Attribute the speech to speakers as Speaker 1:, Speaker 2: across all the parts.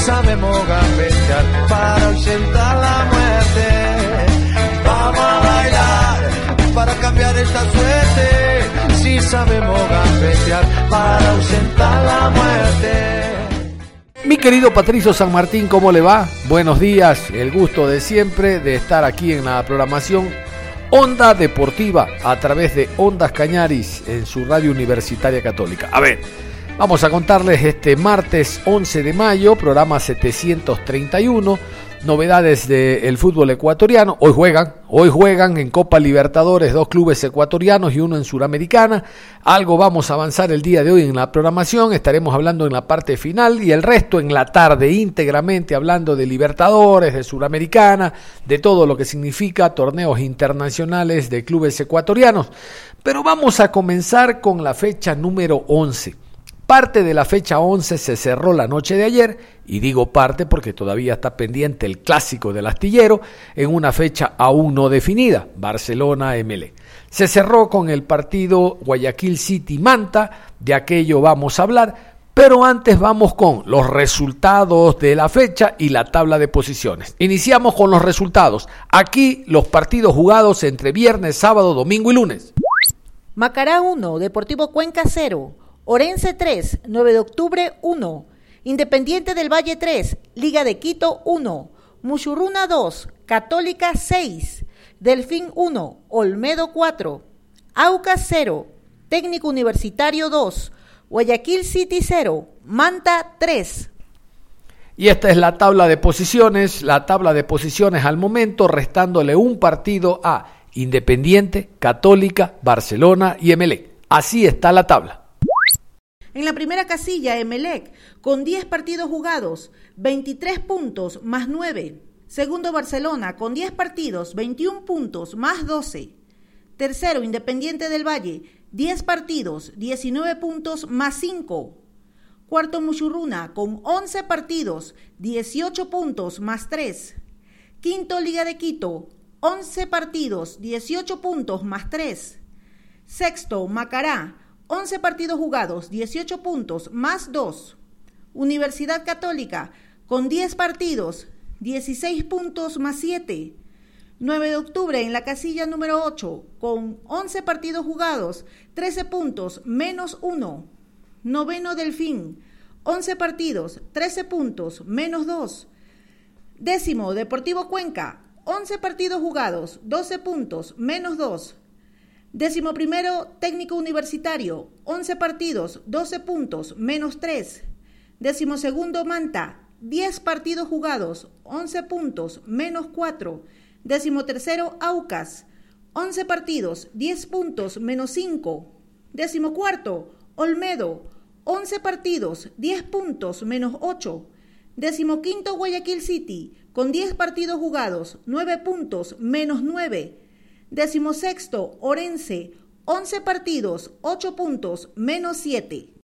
Speaker 1: Sabemos gambetear para ausentar la muerte. Vamos a bailar para cambiar esta suerte. Si sabemos gambetear para ausentar la muerte.
Speaker 2: Mi querido Patricio San Martín, ¿cómo le va? Buenos días, el gusto de siempre de estar aquí en la programación Onda Deportiva a través de Ondas Cañaris en su radio universitaria católica. A ver, Vamos a contarles este martes 11 de mayo, programa 731, novedades del fútbol ecuatoriano. Hoy juegan, hoy juegan en Copa Libertadores dos clubes ecuatorianos y uno en Suramericana. Algo vamos a avanzar el día de hoy en la programación, estaremos hablando en la parte final y el resto en la tarde íntegramente hablando de Libertadores, de Suramericana, de todo lo que significa torneos internacionales de clubes ecuatorianos. Pero vamos a comenzar con la fecha número 11. Parte de la fecha 11 se cerró la noche de ayer, y digo parte porque todavía está pendiente el clásico del astillero en una fecha aún no definida, Barcelona-MLE. Se cerró con el partido Guayaquil City-Manta, de aquello vamos a hablar, pero antes vamos con los resultados de la fecha y la tabla de posiciones. Iniciamos con los resultados. Aquí los partidos jugados entre viernes, sábado, domingo y lunes.
Speaker 3: Macará 1, Deportivo Cuenca 0. Orense 3, 9 de octubre 1. Independiente del Valle 3, Liga de Quito 1. Muchurruna 2, Católica 6. Delfín 1, Olmedo 4. Aucas 0, Técnico Universitario 2. Guayaquil City 0, Manta 3.
Speaker 2: Y esta es la tabla de posiciones, la tabla de posiciones al momento, restándole un partido a Independiente, Católica, Barcelona y MLE. Así está la tabla.
Speaker 3: En la primera casilla, Emelec, con 10 partidos jugados, 23 puntos más 9. Segundo, Barcelona, con 10 partidos, 21 puntos más 12. Tercero, Independiente del Valle, 10 partidos, 19 puntos más 5. Cuarto, Muchurruna, con 11 partidos, 18 puntos más 3. Quinto, Liga de Quito, 11 partidos, 18 puntos más 3. Sexto, Macará, 11 partidos jugados, 18 puntos, más 2. Universidad Católica, con 10 partidos, 16 puntos, más 7. 9 de octubre en la casilla número 8, con 11 partidos jugados, 13 puntos, menos 1. Noveno Delfín, 11 partidos, 13 puntos, menos 2. Décimo Deportivo Cuenca, 11 partidos jugados, 12 puntos, menos 2. Décimo primero, técnico universitario, 11 partidos, 12 puntos, menos 3. Décimo segundo, Manta, 10 partidos jugados, 11 puntos, menos 4. Décimo tercero, Aucas, 11 partidos, 10 puntos, menos 5. Décimo cuarto, Olmedo, 11 partidos, 10 puntos, menos 8. Décimo quinto, Guayaquil City, con 10 partidos jugados, 9 puntos, menos 9. Décimo sexto, Orense, 11 partidos, 8 puntos, menos 7.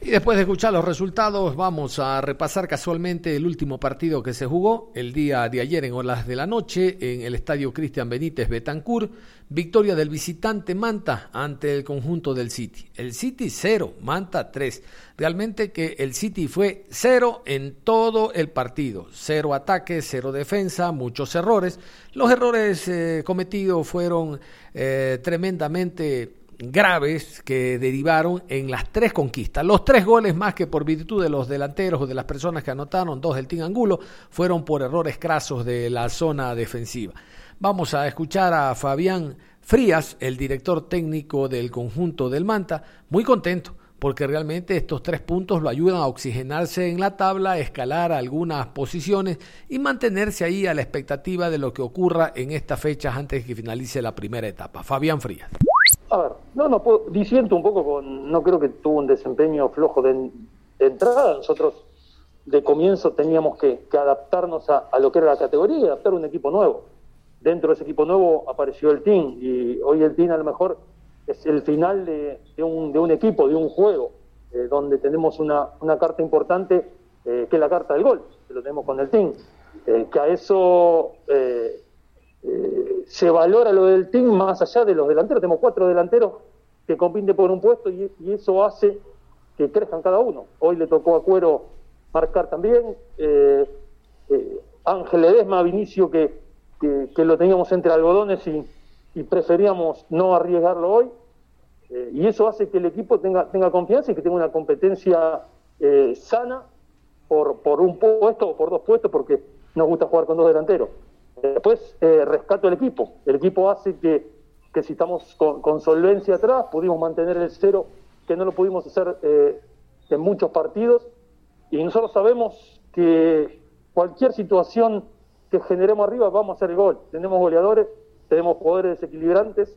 Speaker 2: Y después de escuchar los resultados, vamos a repasar casualmente el último partido que se jugó el día de ayer en horas de la noche en el estadio Cristian Benítez Betancourt. Victoria del visitante Manta ante el conjunto del City. El City 0, Manta 3. Realmente que el City fue cero en todo el partido. Cero ataques, cero defensa, muchos errores. Los errores eh, cometidos fueron eh, tremendamente graves que derivaron en las tres conquistas. Los tres goles más que por virtud de los delanteros o de las personas que anotaron, dos del Team Angulo, fueron por errores crasos de la zona defensiva. Vamos a escuchar a Fabián Frías, el director técnico del conjunto del Manta, muy contento porque realmente estos tres puntos lo ayudan a oxigenarse en la tabla, escalar algunas posiciones y mantenerse ahí a la expectativa de lo que ocurra en estas fechas antes de que finalice la primera etapa. Fabián Frías.
Speaker 4: A ver, no, no, puedo, disiento un poco con, no creo que tuvo un desempeño flojo de, entrada, nosotros de comienzo teníamos que, adaptarnos a, lo que era la categoría y adaptar un equipo nuevo. Dentro de ese equipo nuevo apareció el team y hoy el team a lo mejor es el final de, un, equipo, de un juego, eh, donde tenemos una, una carta importante eh, que es la carta del gol, que lo tenemos con el team. Eh, que a eso se valora lo del team más allá de los delanteros. Tenemos cuatro delanteros que compiten por un puesto y, eso hace que crezcan cada uno. Hoy le tocó a Cuero marcar también. Ángel Edesma, Vinicio, que, lo teníamos entre algodones y, y preferíamos no arriesgarlo hoy. Eh, y eso hace que el equipo tenga, tenga confianza y que tenga una competencia eh, sana por, por un puesto o por dos puestos, porque nos gusta jugar con dos delanteros. Después eh, rescato el equipo. El equipo hace que, que si estamos con, solvencia atrás, pudimos mantener el cero, que no lo pudimos hacer en muchos partidos. Y nosotros sabemos que cualquier situación que generemos arriba, vamos a hacer el gol. Tenemos goleadores, tenemos poderes desequilibrantes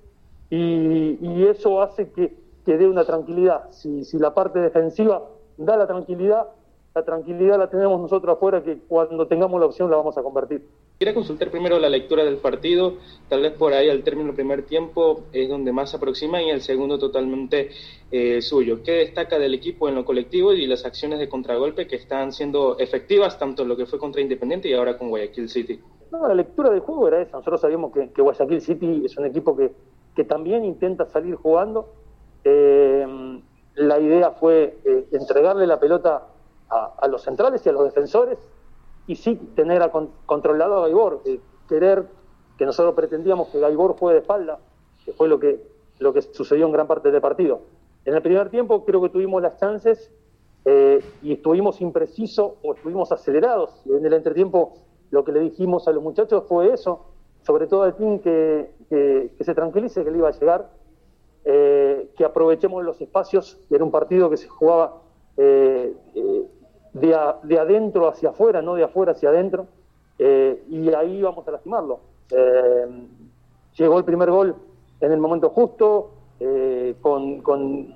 Speaker 4: y, eso hace que, que, dé una tranquilidad. Si, si la parte defensiva da la tranquilidad, la tranquilidad la tenemos nosotros afuera, que cuando tengamos la opción la vamos a convertir.
Speaker 5: Quería consultar primero la lectura del partido, tal vez por ahí al término del primer tiempo es donde más se aproxima y el segundo totalmente eh, suyo. ¿Qué destaca del equipo en lo colectivo y las acciones de contragolpe que están siendo efectivas, tanto en lo que fue contra Independiente y ahora con Guayaquil City?
Speaker 4: No, la lectura del juego era esa. Nosotros sabíamos que, Guayaquil City es un equipo que, que también intenta salir jugando. Eh, la idea fue eh, entregarle la pelota a, los centrales y a los defensores y sí tener a controlado a Gaibor, eh, querer que nosotros pretendíamos que Gaibor juegue de espalda, que fue lo que, lo que sucedió en gran parte del partido. En el primer tiempo creo que tuvimos las chances y estuvimos imprecisos o estuvimos acelerados. En el entretiempo lo que le dijimos a los muchachos fue eso, sobre todo al team que, que, se tranquilice que le iba a llegar, eh, que aprovechemos los espacios, era un partido que se jugaba eh, eh, de, de, adentro hacia afuera, no de afuera hacia adentro, y ahí íbamos a lastimarlo. llegó el primer gol en el momento justo, con, con,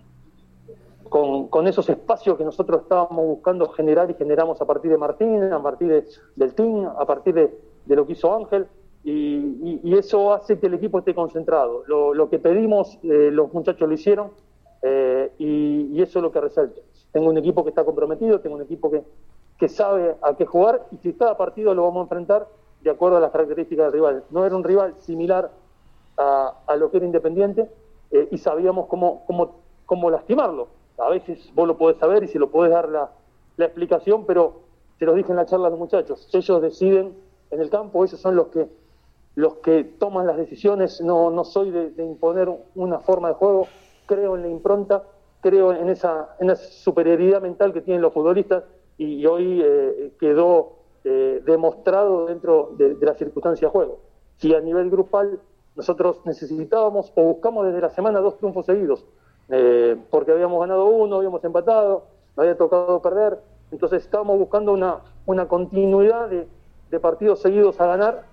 Speaker 4: con, esos espacios que nosotros estábamos buscando generar y generamos a partir de Martín, a partir del team, a partir de, de lo que hizo Ángel y, eso hace que el equipo esté concentrado. Lo, que pedimos, eh, los muchachos lo hicieron eh, y, eso es lo que resalto. Tengo un equipo que está comprometido, tengo un equipo que, que sabe a qué jugar y que cada partido lo vamos a enfrentar de acuerdo a las características del rival. No era un rival similar a, lo que era Independiente eh, y sabíamos cómo, cómo, cómo lastimarlo. A veces vos lo podés saber y se lo podés dar la, la explicación, pero se los dije en la charla a los muchachos. Ellos deciden en el campo, ellos son los que los que toman las decisiones, no, no soy de, imponer una forma de juego, creo en la impronta, creo en esa, en esa superioridad mental que tienen los futbolistas y, hoy eh, quedó eh, demostrado dentro de, la circunstancia de juego. Si a nivel grupal nosotros necesitábamos o buscamos desde la semana dos triunfos seguidos, eh, porque habíamos ganado uno, habíamos empatado, no había tocado perder, entonces estábamos buscando una, una continuidad de, de partidos seguidos a ganar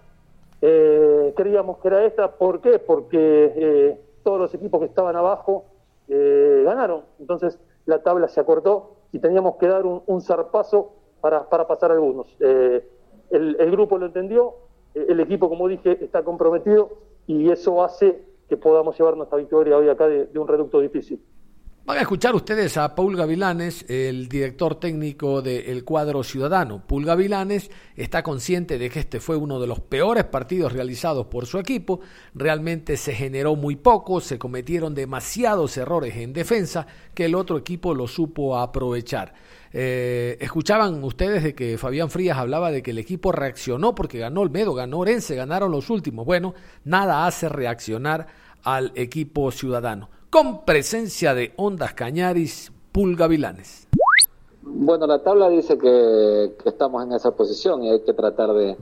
Speaker 4: eh, creíamos que era esta, ¿por qué? Porque todos los equipos que estaban abajo eh, ganaron, entonces la tabla se acortó y teníamos que dar un, zarpazo para, para, pasar algunos. El, el, grupo lo entendió, el equipo, como dije, está comprometido y eso hace que podamos llevar nuestra victoria hoy acá de un reducto difícil.
Speaker 2: Van a escuchar ustedes a Paul Gavilanes, el director técnico del cuadro ciudadano. Paul Gavilanes está consciente de que este fue uno de los peores partidos realizados por su equipo. Realmente se generó muy poco, se cometieron demasiados errores en defensa que el otro equipo lo supo aprovechar. Eh, escuchaban ustedes de que Fabián Frías hablaba de que el equipo reaccionó porque ganó el Medo, ganó Orense, ganaron los últimos. Bueno, nada hace reaccionar al equipo ciudadano con presencia de Ondas Cañaris, Pulgavilanes.
Speaker 6: Bueno, la tabla dice que, estamos en esa posición y hay que tratar de,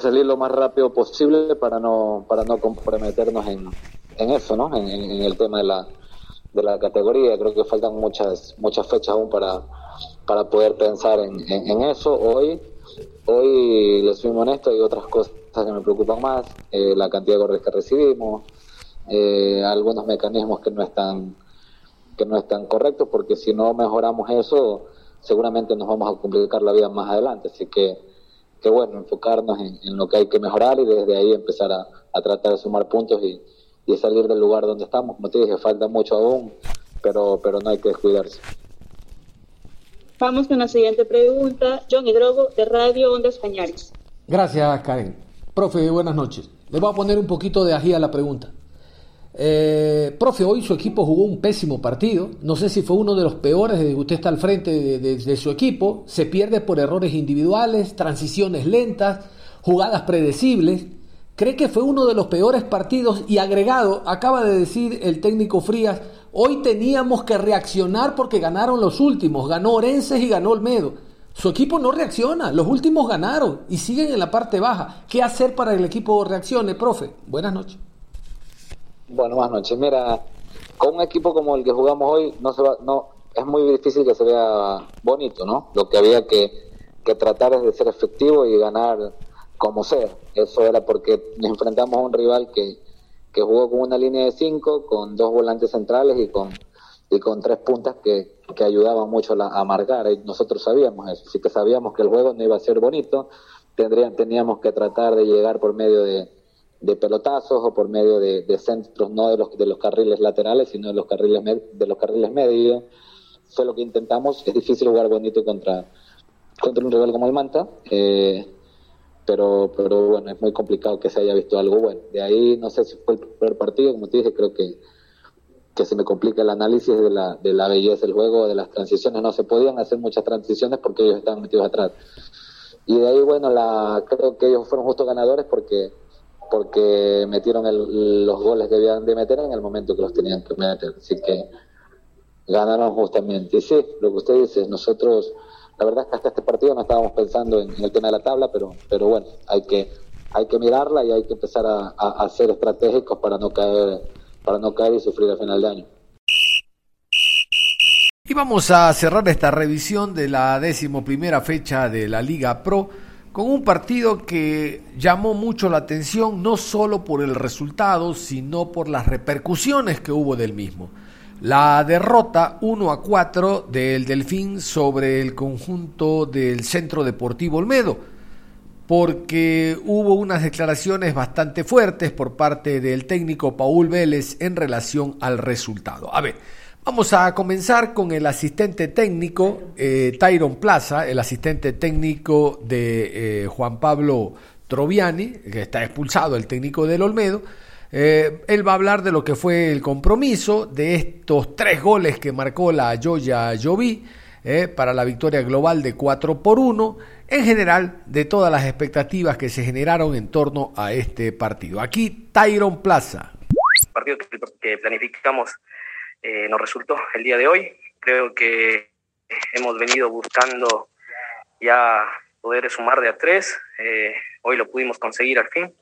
Speaker 6: salir lo más rápido posible para no para no comprometernos en, eso, ¿no? En, el tema de la, de la categoría. Creo que faltan muchas muchas fechas aún para, para poder pensar en, en, eso. Hoy, hoy les soy honesto, hay otras cosas que me preocupan más, eh, la cantidad de goles que recibimos, eh, algunos mecanismos que no están que no están correctos, porque si no mejoramos eso, seguramente nos vamos a complicar la vida más adelante. Así que, que bueno, enfocarnos en, lo que hay que mejorar y desde ahí empezar a, a tratar de sumar puntos y, y salir del lugar donde estamos. Como te dije, falta mucho aún, pero, pero no hay que descuidarse.
Speaker 7: Vamos con la siguiente pregunta. John Hidrogo, de Radio Ondas Cañares.
Speaker 2: Gracias, Karen. Profe, buenas noches. Le voy a poner un poquito de ají a la pregunta. Eh, profe, hoy su equipo jugó un pésimo partido. No sé si fue uno de los peores usted está al frente de, de su equipo. Se pierde por errores individuales, transiciones lentas, jugadas predecibles. ¿Cree que fue uno de los peores partidos? Y agregado, acaba de decir el técnico Frías, hoy teníamos que reaccionar porque ganaron los últimos, ganó Orenses y ganó Olmedo. Su equipo no reacciona, los últimos ganaron y siguen en la parte baja. ¿Qué hacer para que el equipo reaccione, profe? Buenas noches.
Speaker 6: Bueno, buenas noches. Mira, con un equipo como el que jugamos hoy, no se va, no, es muy difícil que se vea bonito, ¿no? Lo que había que, que tratar es de ser efectivo y ganar como sea. Eso era porque nos enfrentamos a un rival que, que jugó con una línea de cinco, con dos volantes centrales y con, y con tres puntas que, que ayudaban mucho a marcar. Y nosotros sabíamos eso, así que sabíamos que el juego no iba a ser bonito. Tendrían, teníamos que tratar de llegar por medio de, de pelotazos o por medio de, de, centros, no de los, de los carriles laterales, sino de los carriles, de los carriles medios. Fue lo que intentamos. Es difícil jugar bonito contra, contra un rival como el Manta. Eh, pero, pero bueno, es muy complicado que se haya visto algo bueno. De ahí, no sé si fue el primer partido, como te dije, creo que, que se me complica el análisis de la, de la belleza del juego, de las transiciones. No se podían hacer muchas transiciones porque ellos estaban metidos atrás. Y de ahí, bueno, la, creo que ellos fueron justos ganadores porque porque metieron los goles que debían de meter en el momento que los tenían que meter. Así que ganaron justamente. Y sí, lo que usted dice, nosotros la verdad es que hasta este partido no estábamos pensando en, el tema de la tabla, pero, pero bueno, hay que, hay que mirarla y hay que empezar a, a, ser estratégicos para no caer, para no caer y sufrir a final de año.
Speaker 2: Y vamos a cerrar esta revisión de la décimo primera fecha de la Liga Pro con un partido que llamó mucho la atención no solo por el resultado, sino por las repercusiones que hubo del mismo la derrota 1 a 4 del Delfín sobre el conjunto del Centro Deportivo Olmedo, porque hubo unas declaraciones bastante fuertes por parte del técnico Paul Vélez en relación al resultado. A ver, vamos a comenzar con el asistente técnico eh, Tyron Plaza, el asistente técnico de eh, Juan Pablo Troviani, que está expulsado, el técnico del Olmedo eh, él va a hablar de lo que fue el compromiso, de estos tres goles que marcó la Joya Jovi eh, para la victoria global de 4 por 1, en general de todas las expectativas que se generaron en torno a este partido. Aquí Tyron Plaza.
Speaker 8: Partido que planificamos eh, nos resultó el día de hoy. Creo que hemos venido buscando ya poder sumar de a tres. hoy lo pudimos conseguir al fin.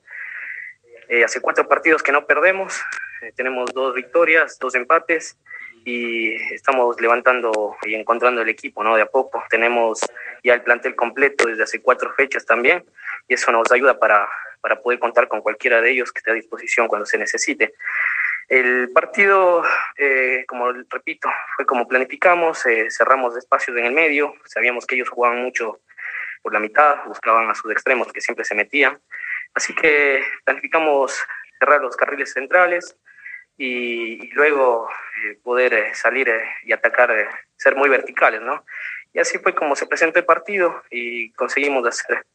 Speaker 8: Eh, hace cuatro partidos que no perdemos, eh, tenemos dos victorias, dos empates y estamos levantando y encontrando el equipo, ¿no? De a poco. Tenemos ya el plantel completo desde hace cuatro fechas también y eso nos ayuda para, para poder contar con cualquiera de ellos que esté a disposición cuando se necesite. El partido, eh, como repito, fue como planificamos, cerramos espacios en el medio, sabíamos que ellos jugaban mucho por la mitad, buscaban a sus extremos que siempre se metían Así que planificamos cerrar los carriles centrales y, luego eh, poder eh, salir eh, y atacar, ser muy verticales, ¿no? Y así fue como se presentó el partido y conseguimos hacer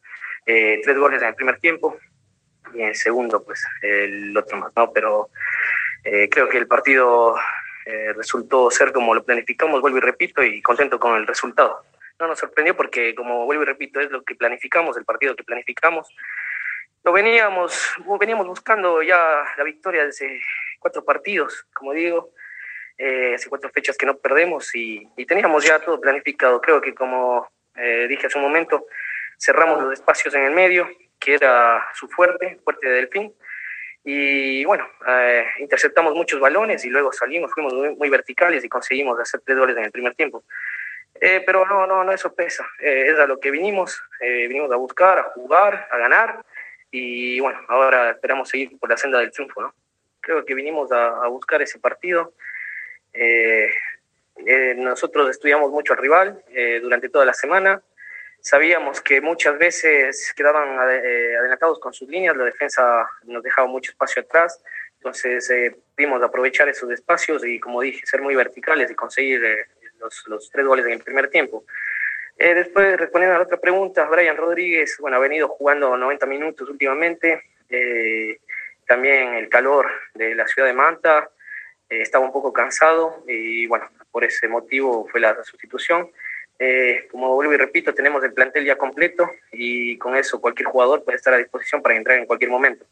Speaker 8: tres goles en el primer tiempo y en el segundo, pues el otro más, ¿no? Pero creo que el partido resultó ser como lo planificamos, vuelvo y repito, y contento con el resultado. No nos sorprendió porque, como vuelvo y repito, es lo que planificamos, el partido que planificamos lo veníamos, veníamos buscando ya la victoria desde cuatro partidos, como digo, eh, hace cuatro fechas que no perdemos y, teníamos ya todo planificado. Creo que como eh, dije hace un momento, cerramos los espacios en el medio, que era su fuerte, fuerte de Delfín, Y bueno, eh, interceptamos muchos balones y luego salimos, fuimos muy, verticales y conseguimos hacer tres goles en el primer tiempo. Eh, pero no, no, no, eso pesa. Eh, es a lo que vinimos. vinimos a buscar, a jugar, a ganar. Y bueno, ahora esperamos seguir por la senda del triunfo, ¿no? Creo que vinimos a, a buscar ese partido. nosotros estudiamos mucho al rival durante toda la semana. Sabíamos que muchas veces quedaban eh, adelantados con sus líneas, la defensa nos dejaba mucho espacio atrás, entonces eh, pudimos aprovechar esos espacios y, como dije, ser muy verticales y conseguir eh, los, los, tres goles en el primer tiempo. después, respondiendo a la otra pregunta, Brian Rodríguez, bueno, ha venido jugando 90 minutos últimamente, también el calor de la ciudad de Manta, estaba un poco cansado y, bueno, por ese motivo fue la sustitución. Eh, como vuelvo y repito, tenemos el plantel ya completo y con eso cualquier jugador puede estar a disposición para entrar en cualquier momento.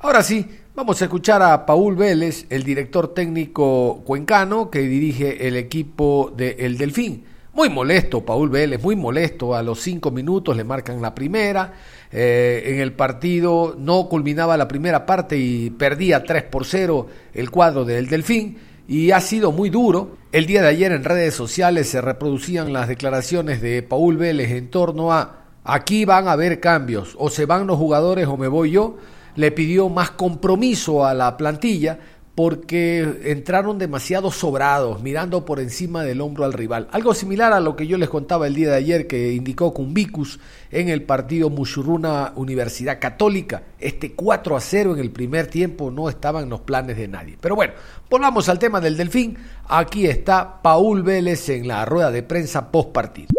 Speaker 2: Ahora sí, vamos a escuchar a Paul Vélez, el director técnico cuencano que dirige el equipo de El Delfín. Muy molesto, Paul Vélez, muy molesto. A los cinco minutos le marcan la primera. Eh, en el partido no culminaba la primera parte y perdía 3 por 0 el cuadro del Delfín y ha sido muy duro. El día de ayer en redes sociales se reproducían las declaraciones de Paul Vélez en torno a aquí van a haber cambios, o se van los jugadores o me voy yo. Le pidió más compromiso a la plantilla porque entraron demasiado sobrados, mirando por encima del hombro al rival. Algo similar a lo que yo les contaba el día de ayer que indicó Cumbicus en el partido Muchurruna Universidad Católica. Este 4 a 0 en el primer tiempo no estaba en los planes de nadie. Pero bueno, volvamos al tema del Delfín. Aquí está Paul Vélez en la rueda de prensa post partido.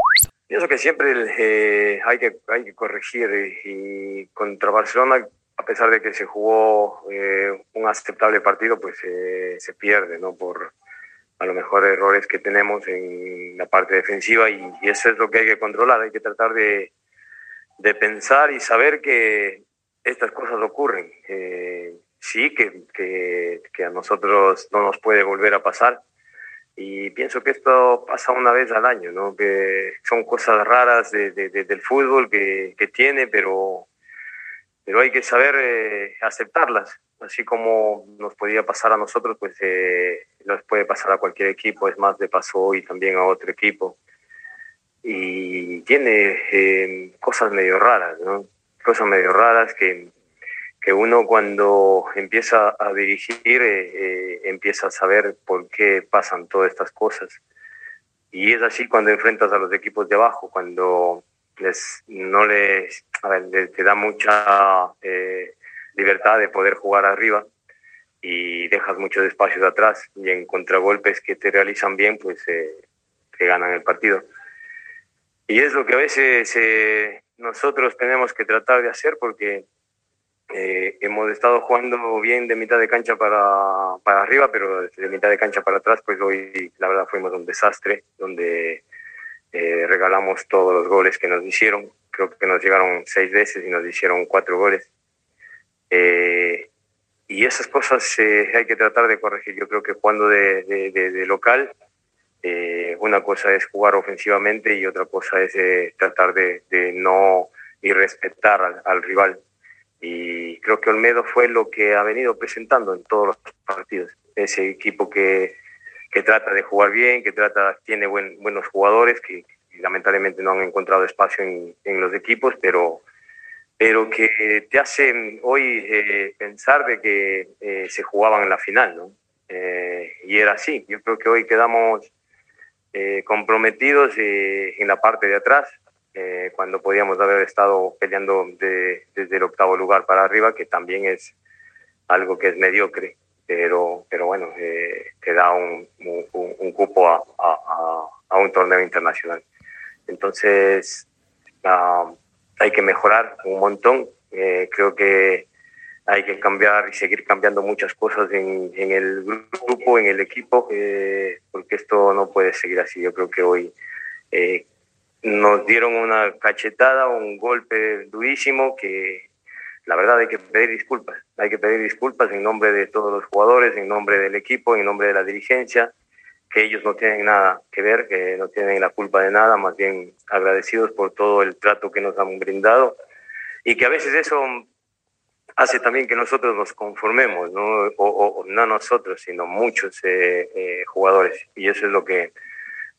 Speaker 9: Pienso que siempre eh, hay, que, hay que corregir y contra Barcelona a pesar de que se jugó eh, un aceptable partido, pues eh, se pierde, ¿no? Por a lo mejor errores que tenemos en la parte defensiva y, eso es lo que hay que controlar, hay que tratar de, de pensar y saber que estas cosas ocurren. Eh, sí, que, que, a nosotros no nos puede volver a pasar y pienso que esto pasa una vez al año, ¿no? Que son cosas raras de, de, del fútbol que, que tiene, pero pero hay que saber eh, aceptarlas, así como nos podía pasar a nosotros, pues eh, nos puede pasar a cualquier equipo, es más, de paso hoy también a otro equipo. Y tiene eh, cosas medio raras, ¿no? Cosas medio raras que, que uno cuando empieza a dirigir empieza a saber por qué pasan todas estas cosas. Y es así cuando enfrentas a los equipos de abajo, cuando les, no les, te da mucha eh, libertad de poder jugar arriba y dejas muchos espacios atrás y en contragolpes que te realizan bien, pues eh, te ganan el partido. Y es lo que a veces eh, nosotros tenemos que tratar de hacer porque hemos estado jugando bien de mitad de cancha para, para arriba, pero de mitad de cancha para atrás, pues hoy la verdad fuimos un desastre, donde eh, regalamos todos los goles que nos hicieron. Creo que nos llegaron seis veces y nos hicieron cuatro goles. Eh, y esas cosas eh, hay que tratar de corregir. Yo creo que jugando de, local, una cosa es jugar ofensivamente y otra cosa es tratar de, no irrespetar al, al rival. Y creo que Olmedo fue lo que ha venido presentando en todos los partidos. Ese equipo que que trata de jugar bien, que trata, tiene buen, buenos jugadores que, lamentablemente no han encontrado espacio en, en, los equipos, pero, pero que te hacen hoy eh, pensar de que eh, se jugaban en la final, ¿no? Eh, y era así. Yo creo que hoy quedamos comprometidos en la parte de atrás, cuando podíamos haber estado peleando de, desde el octavo lugar para arriba, que también es algo que es mediocre pero, pero bueno, eh, te da un, un, cupo a, a, a, un torneo internacional. Entonces, uh, hay que mejorar un montón. Eh, creo que hay que cambiar y seguir cambiando muchas cosas en, en el grupo, en el equipo, eh, porque esto no puede seguir así. Yo creo que hoy eh, nos dieron una cachetada, un golpe durísimo que la verdad hay que pedir disculpas, hay que pedir disculpas en nombre de todos los jugadores, en nombre del equipo, en nombre de la dirigencia, que ellos no tienen nada que ver, que no tienen la culpa de nada, más bien agradecidos por todo el trato que nos han brindado y que a veces eso hace también que nosotros nos conformemos, no, o, no nosotros, sino muchos eh, eh, jugadores. Y eso es lo que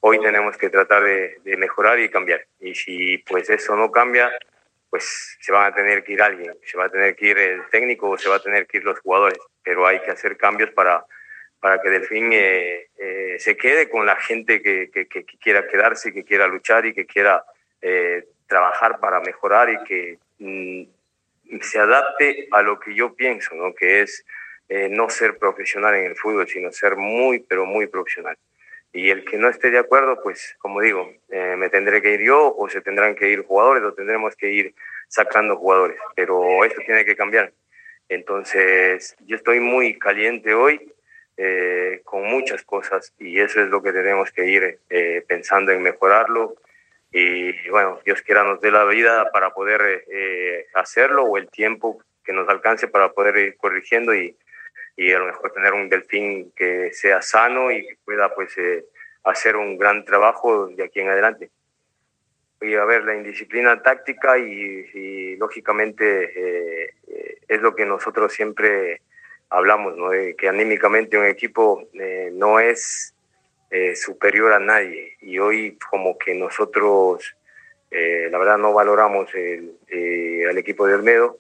Speaker 9: hoy tenemos que tratar de, mejorar y cambiar. Y si pues eso no cambia, pues se van a tener que ir alguien, se va a tener que ir el técnico o se va a tener que ir los jugadores. Pero hay que hacer cambios para, para que Delfín eh, eh se quede con la gente que, que, quiera quedarse, que quiera luchar y que quiera trabajar para mejorar y que mm, se adapte a lo que yo pienso, ¿no? que es eh, no ser profesional en el fútbol, sino ser muy, pero muy profesional. Y el que no esté de acuerdo, pues como digo, eh, me tendré que ir yo o se tendrán que ir jugadores o tendremos que ir sacando jugadores, pero esto tiene que cambiar. Entonces, yo estoy muy caliente hoy eh, con muchas cosas y eso es lo que tenemos que ir pensando en mejorarlo, y bueno, Dios quiera nos dé la vida para poder eh, hacerlo o el tiempo que nos alcance para poder ir corrigiendo y, y, a lo mejor tener un delfín que sea sano y que pueda pues eh, hacer un gran trabajo de aquí en adelante. Y a ver, la indisciplina táctica y, lógicamente eh, es lo que nosotros siempre hablamos, ¿no? que anímicamente un equipo no es eh, superior a nadie. Y hoy como que nosotros, eh, la verdad, no valoramos el, eh, al equipo de Olmedo.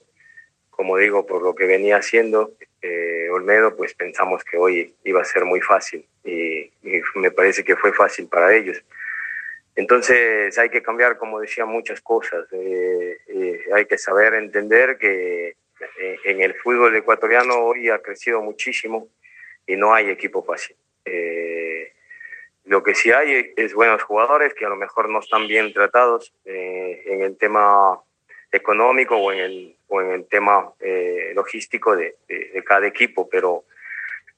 Speaker 9: Como digo, por lo que venía haciendo Olmedo, pues pensamos que hoy iba a ser muy fácil y, me parece que fue fácil para ellos. Entonces hay que cambiar, como decía, muchas cosas. hay que saber entender que en el fútbol ecuatoriano hoy ha crecido muchísimo y no hay equipo fácil. Eh, lo que sí hay es buenos jugadores que a lo mejor no están bien tratados eh, en el tema económico o en el, o en el tema eh, logístico de, de, cada equipo, pero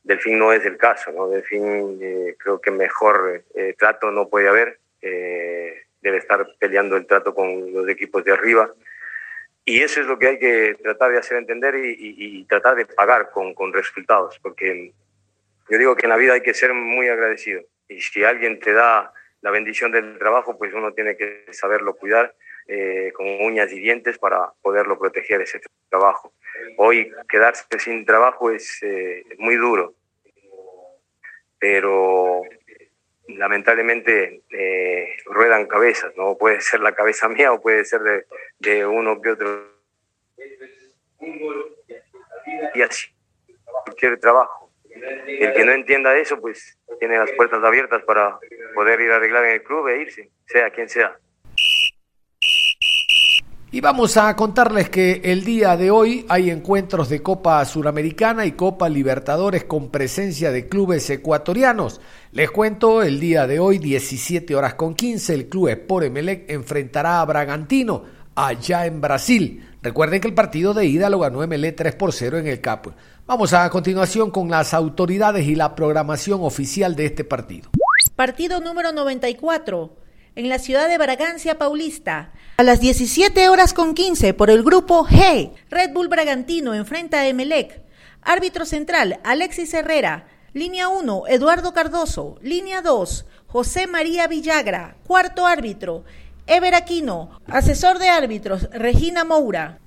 Speaker 9: Delfín no es el caso, ¿no? Delfín eh, creo que mejor trato no puede haber, debe estar peleando el trato con los equipos de arriba y eso es lo que hay que tratar de hacer entender y, y, y tratar de pagar con, con resultados, porque yo digo que en la vida hay que ser muy agradecido y si alguien te da la bendición del trabajo, pues uno tiene que saberlo cuidar eh, con uñas y dientes para poderlo proteger ese trabajo. Hoy quedarse sin trabajo es eh, muy duro, pero lamentablemente eh, ruedan cabezas, ¿no? Puede ser la cabeza mía o puede ser de, de uno que otro. Y así, cualquier trabajo. El que no entienda eso, pues tiene las puertas abiertas para poder ir a arreglar en el club e irse, sea quien sea.
Speaker 2: Y vamos a contarles que el día de hoy hay encuentros de Copa Suramericana y Copa Libertadores con presencia de clubes ecuatorianos. Les cuento, el día de hoy, 17 horas con 15, el club Sport Emelec enfrentará a Bragantino allá en Brasil. Recuerden que el partido de ida lo ganó MLE 3 por 0 en el CAP. Vamos a continuación con las autoridades y la programación oficial de este partido.
Speaker 3: Partido número 94 en la ciudad de Bragancia Paulista. A las 17 horas con 15 por el grupo G, Red Bull Bragantino enfrenta a Emelec. Árbitro central, Alexis Herrera. Línea 1, Eduardo Cardoso. Línea 2, José María Villagra. Cuarto árbitro, Ever Aquino, asesor de árbitros, Regina Moura.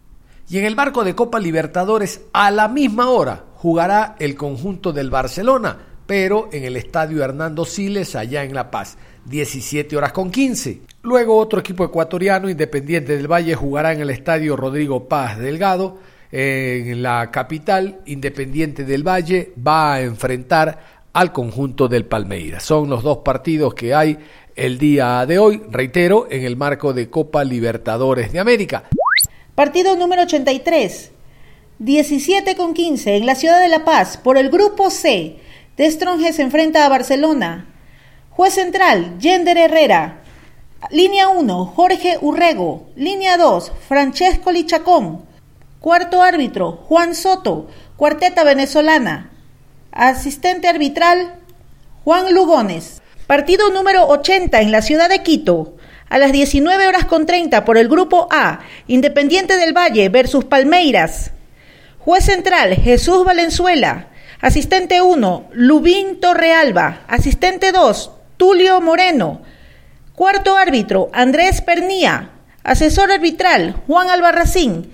Speaker 2: Y en el marco de Copa Libertadores, a la misma hora, jugará el conjunto del Barcelona, pero en el estadio Hernando Siles, allá en La Paz, 17 horas con 15. Luego otro equipo ecuatoriano, Independiente del Valle, jugará en el estadio Rodrigo Paz Delgado, en la capital, Independiente del Valle va a enfrentar al conjunto del Palmeiras. Son los dos partidos que hay el día de hoy, reitero, en el marco de Copa Libertadores de América.
Speaker 3: Partido número 83. 17 con 15 en la ciudad de La Paz por el grupo C. De se enfrenta a Barcelona. Juez central, Yender Herrera. Línea 1, Jorge Urrego. Línea 2, Francesco Lichacón. Cuarto árbitro, Juan Soto. Cuarteta venezolana. Asistente arbitral, Juan Lugones. Partido número 80 en la ciudad de Quito. A las 19 horas con 30 por el grupo A, Independiente del Valle versus Palmeiras. Juez central, Jesús Valenzuela. Asistente 1, Lubín Torrealba. Asistente 2, Tulio Moreno. Cuarto árbitro, Andrés Pernía. Asesor arbitral, Juan Albarracín.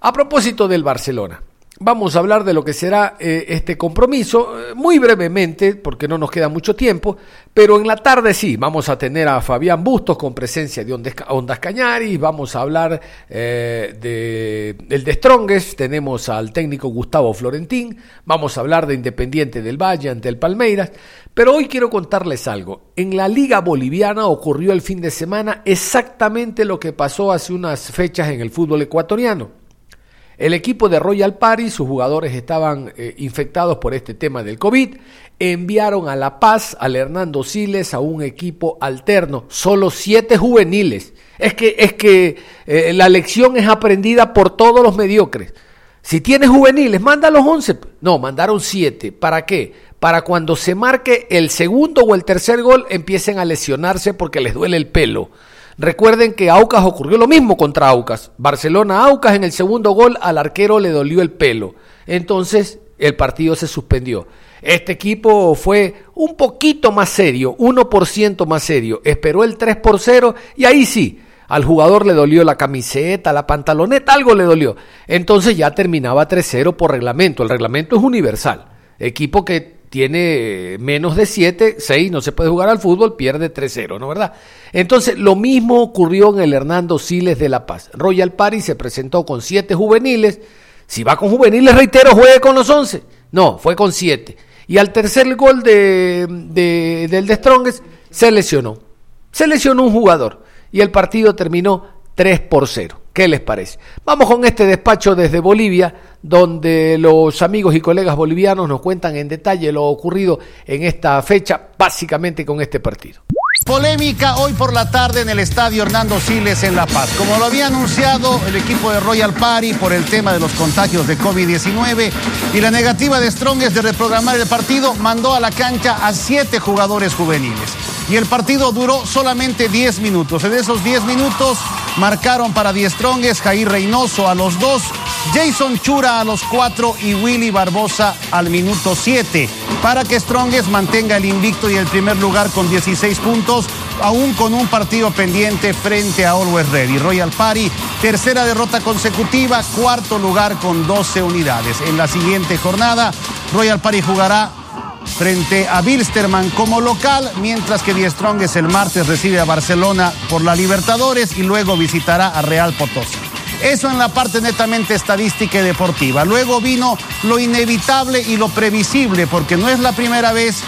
Speaker 2: A propósito del Barcelona, vamos a hablar de lo que será eh, este compromiso eh, muy brevemente, porque no nos queda mucho tiempo, pero en la tarde sí, vamos a tener a Fabián Bustos con presencia de Ondas Cañaris, vamos a hablar eh, de, del de Strongest, tenemos al técnico Gustavo Florentín, vamos a hablar de Independiente del Valle ante el Palmeiras, pero hoy quiero contarles algo. En la Liga Boliviana ocurrió el fin de semana exactamente lo que pasó hace unas fechas en el fútbol ecuatoriano. El equipo de Royal Party, sus jugadores estaban eh, infectados por este tema del COVID, enviaron a La Paz al Hernando Siles a un equipo alterno, solo siete juveniles. Es que, es que eh, la lección es aprendida por todos los mediocres. Si tienes juveniles, manda los once. No, mandaron siete. ¿Para qué? Para cuando se marque el segundo o el tercer gol empiecen a lesionarse porque les duele el pelo. Recuerden que Aucas ocurrió lo mismo contra Aucas. Barcelona Aucas en el segundo gol al arquero le dolió el pelo. Entonces el partido se suspendió. Este equipo fue un poquito más serio, 1% más serio. Esperó el 3 por 0 y ahí sí, al jugador le dolió la camiseta, la pantaloneta, algo le dolió. Entonces ya terminaba 3-0 por reglamento. El reglamento es universal. Equipo que tiene menos de 7, 6, no se puede jugar al fútbol, pierde 3-0, ¿no verdad? Entonces, lo mismo ocurrió en el Hernando Siles de La Paz. Royal Party se presentó con 7 juveniles. Si va con juveniles, reitero, juegue con los 11. No, fue con 7. Y al tercer gol de, del de Strongest, se lesionó. Se lesionó un jugador. Y el partido terminó 3 por 0. ¿Qué les parece? Vamos con este despacho desde Bolivia, donde los amigos y colegas bolivianos nos cuentan en detalle lo ocurrido en esta fecha, básicamente con este partido.
Speaker 10: Polémica hoy por la tarde en el estadio Hernando Siles en La Paz. Como lo había anunciado el equipo de Royal Party por el tema de los contagios de COVID-19 y la negativa de Strongest de reprogramar el partido, mandó a la cancha a siete jugadores juveniles. Y el partido duró solamente 10 minutos. En esos 10 minutos marcaron para Die Strongest Jair Reynoso a los dos, Jason Chura a los cuatro y Willy Barbosa al minuto 7. Para que Strongest mantenga el invicto y el primer lugar con 16 puntos, aún con un partido pendiente frente a Always Ready. Royal Party, tercera derrota consecutiva, cuarto lugar con 12 unidades. En la siguiente jornada, Royal Party jugará frente a Bilsterman como local, mientras que Die Strongest el martes recibe a Barcelona por la Libertadores y luego visitará a Real Potosí. Eso en la parte netamente estadística y deportiva. Luego vino lo inevitable y lo previsible, porque no es la primera vez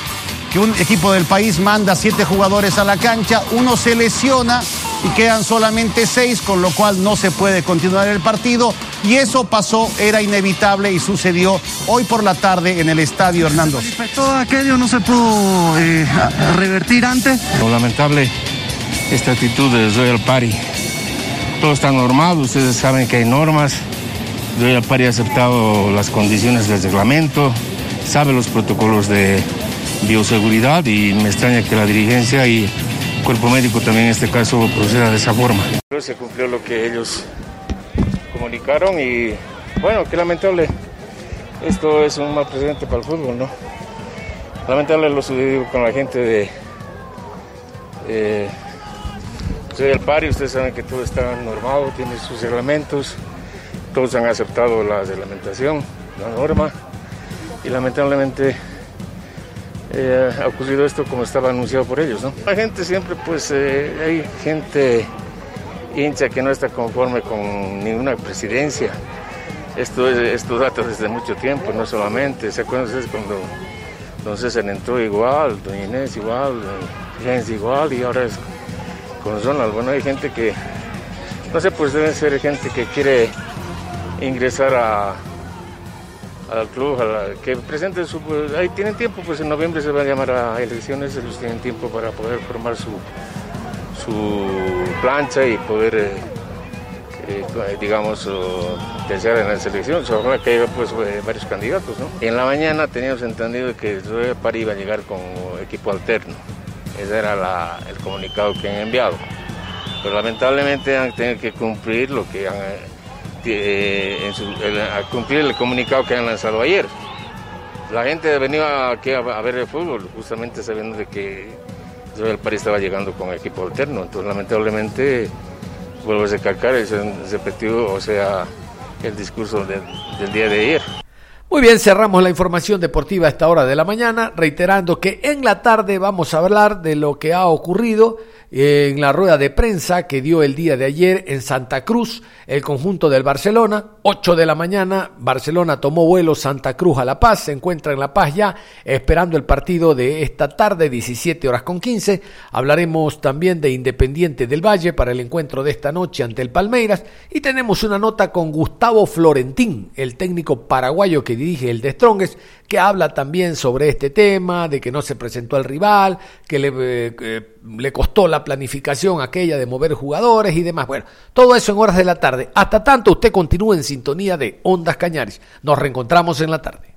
Speaker 10: que un equipo del país manda siete jugadores a la cancha, uno se lesiona y quedan solamente seis, con lo cual no se puede continuar el partido. Y eso pasó, era inevitable y sucedió hoy por la tarde en el estadio Hernando.
Speaker 11: Todo aquello no se pudo eh, revertir antes.
Speaker 12: Lo lamentable, esta actitud de Royal Party. Todo está normal, ustedes saben que hay normas. Royal Party ha aceptado las condiciones del reglamento, sabe los protocolos de bioseguridad y me extraña que la dirigencia y cuerpo médico también en este caso proceda de esa forma. Se cumplió lo que ellos comunicaron y bueno, qué lamentable. Esto es un mal presente para el fútbol, ¿no? Lamentable lo sucedido con la gente de... Eh, soy el pari, ustedes saben que todo está normado, tiene sus reglamentos, todos han aceptado la reglamentación, la norma y lamentablemente eh, ha ocurrido esto como estaba anunciado por ellos. ¿no? La gente siempre, pues, eh, hay gente hincha que no está conforme con ninguna presidencia. Esto, es, esto data desde mucho tiempo, no solamente. ¿Se acuerdan ustedes cuando Don César entró igual, Doña Inés igual, Jens igual y ahora es con Ronald? Bueno, hay gente que, no sé, pues deben ser gente que quiere ingresar a al club, que presenten su... Ahí tienen tiempo, pues en noviembre se va a llamar a elecciones, ellos tienen tiempo para poder formar su, su plancha y poder, eh, eh, digamos, desear en las elecciones. Ojalá que haya pues eh, varios candidatos, ¿no? En la mañana teníamos entendido que Zoe Pari iba a llegar con equipo alterno. Ese era el comunicado que han enviado. Pero lamentablemente han tenido que cumplir lo que han eh, a cumplir el comunicado que han lanzado ayer. La gente venía aquí a, ver el fútbol, justamente sabiendo de que el París estaba llegando con equipo alterno. Entonces, lamentablemente, vuelvo a recalcar, es repetido, o sea, el discurso del, del día de ayer.
Speaker 2: Muy bien, cerramos la información deportiva a esta hora de la mañana, reiterando que en la tarde vamos a hablar de lo que ha ocurrido en la rueda de prensa que dio el día de ayer en Santa Cruz, el conjunto del Barcelona, 8 de la mañana, Barcelona tomó vuelo Santa Cruz a La Paz, se encuentra en La Paz ya, esperando el partido de esta tarde, 17 horas con 15. Hablaremos también de Independiente del Valle para el encuentro de esta noche ante el Palmeiras y tenemos una nota con Gustavo Florentín, el técnico paraguayo que dirige el de Strongest, que habla también sobre este tema, de que no se presentó al rival, que le, eh, le costó la planificación aquella de mover jugadores y demás. Bueno, todo eso en horas de la tarde. Hasta tanto, usted continúe en sintonía de Ondas Cañaris. Nos reencontramos en la tarde.